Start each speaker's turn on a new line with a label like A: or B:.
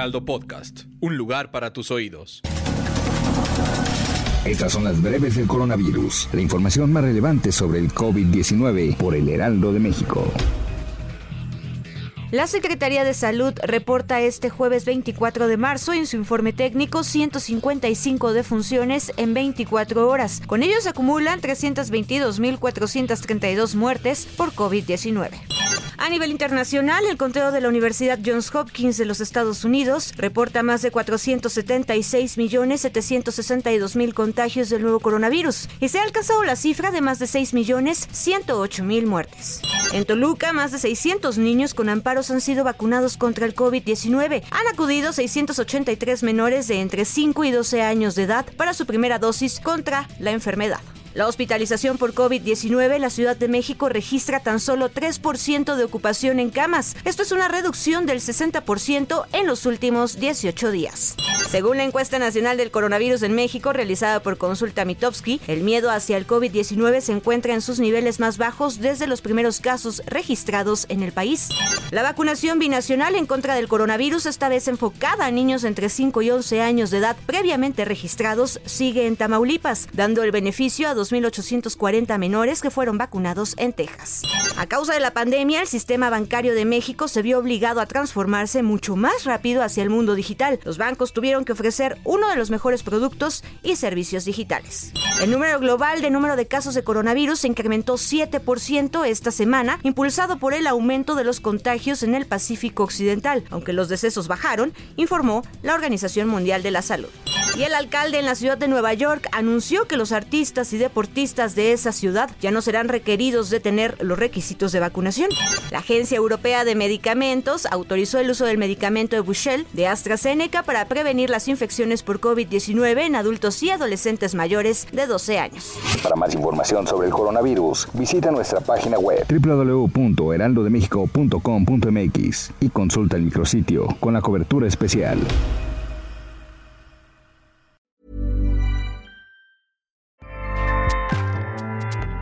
A: Heraldo Podcast, un lugar para tus oídos.
B: Estas son las breves del coronavirus, la información más relevante sobre el COVID-19 por el Heraldo de México.
C: La Secretaría de Salud reporta este jueves 24 de marzo en su informe técnico 155 defunciones en 24 horas. Con ello se acumulan 322.432 muertes por COVID-19. A nivel internacional, el conteo de la Universidad Johns Hopkins de los Estados Unidos reporta más de 476.762.000 contagios del nuevo coronavirus y se ha alcanzado la cifra de más de 6.108.000 muertes. En Toluca, más de 600 niños con amparos han sido vacunados contra el COVID-19. Han acudido 683 menores de entre 5 y 12 años de edad para su primera dosis contra la enfermedad. La hospitalización por COVID-19 en la Ciudad de México registra tan solo 3% de ocupación en camas. Esto es una reducción del 60% en los últimos 18 días. Según la encuesta nacional del coronavirus en México realizada por Consulta Mitowski, el miedo hacia el COVID-19 se encuentra en sus niveles más bajos desde los primeros casos registrados en el país. La vacunación binacional en contra del coronavirus, esta vez enfocada a niños entre 5 y 11 años de edad previamente registrados, sigue en Tamaulipas, dando el beneficio a 2.840 menores que fueron vacunados en Texas. A causa de la pandemia, el sistema bancario de México se vio obligado a transformarse mucho más rápido hacia el mundo digital. Los bancos tuvieron que ofrecer uno de los mejores productos y servicios digitales. El número global de número de casos de coronavirus se incrementó 7% esta semana, impulsado por el aumento de los contagios en el Pacífico Occidental, aunque los decesos bajaron, informó la Organización Mundial de la Salud. Y el alcalde en la ciudad de Nueva York anunció que los artistas y deportistas de esa ciudad ya no serán requeridos de tener los requisitos de vacunación. La Agencia Europea de Medicamentos autorizó el uso del medicamento Evushel de AstraZeneca para prevenir las infecciones por COVID-19 en adultos y adolescentes mayores de 12 años.
B: Para más información sobre el coronavirus, visita nuestra página web www.heraldodemexico.com.mx y consulta el micrositio con la cobertura especial.